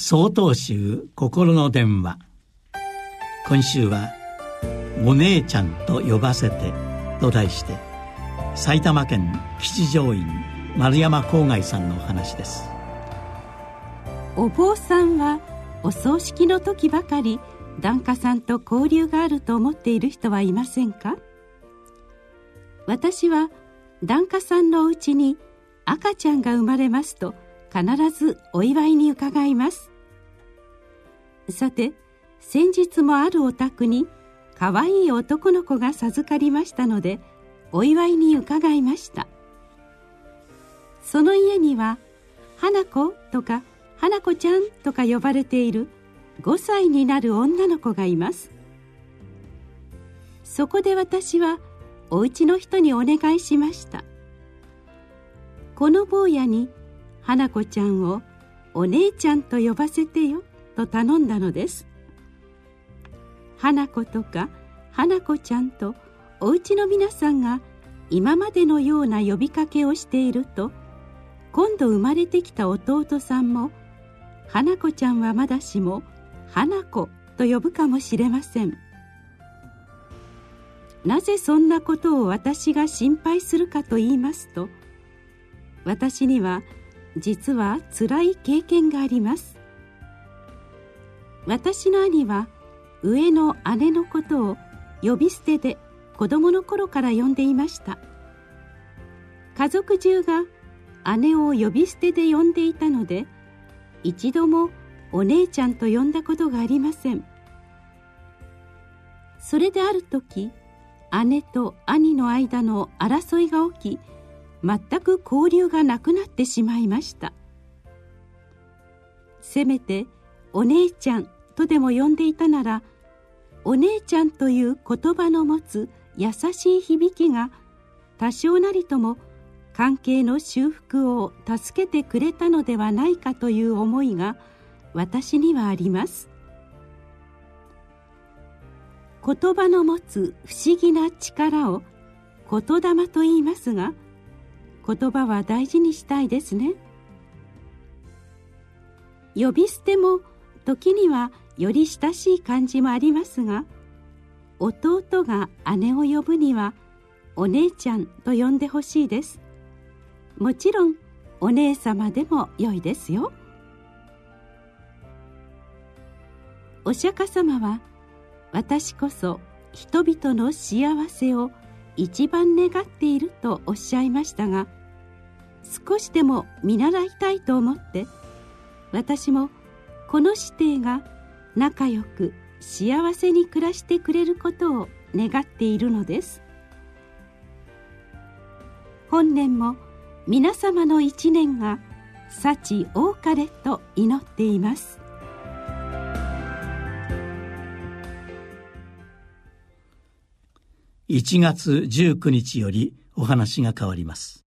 総統集心の電話。今週は「お姉ちゃんと呼ばせて」と題して埼玉県吉祥院丸山郊外さんのお話です。お坊さんはお葬式の時ばかり檀家さんと交流があると思っている人はいませんか？私は檀家さんのうちに赤ちゃんが生まれますと必ずお祝いに伺います。さて先日もあるお宅にかわいい男の子が授かりましたのでお祝いに伺いました。その家には花子とか花子ちゃんとか呼ばれている5歳になる女の子がいます。そこで私はお家の人にお願いしました。この坊やに花子ちゃんをお姉ちゃんと呼ばせてよと頼んだのです。花子とか花子ちゃんとお家の皆さんが今までのような呼びかけをしていると今度生まれてきた弟さんも花子ちゃんはまだしも花子と呼ぶかもしれません。なぜそんなことを私が心配するかと言いますと私には実は辛い経験があります。私の兄は上の姉のことを呼び捨てで子供の頃から呼んでいました。家族中が姉を呼び捨てで呼んでいたので一度もお姉ちゃんと呼んだことがありません。それである時姉と兄の間の争いが起き全く交流がなくなってしまいました。せめてお姉ちゃんとでも呼んでいたならお姉ちゃんという言葉の持つ優しい響きが多少なりとも関係の修復を助けてくれたのではないかという思いが私にはあります。言葉の持つ不思議な力を言霊と言いますが言葉は大事にしたいですね。呼び捨ても時にはより親しい感じもありますが弟が姉を呼ぶにはお姉ちゃんと呼んでほしいです。もちろんお姉様でも良いですよ。お釈迦様は私こそ人々の幸せを一番願っているとおっしゃいましたが少しでも見習いたいと思って私もこの師弟が仲良く幸せに暮らしてくれることを願っているのです。本年も皆様の一年が幸多かれと祈っています。1月19日よりお話が変わります。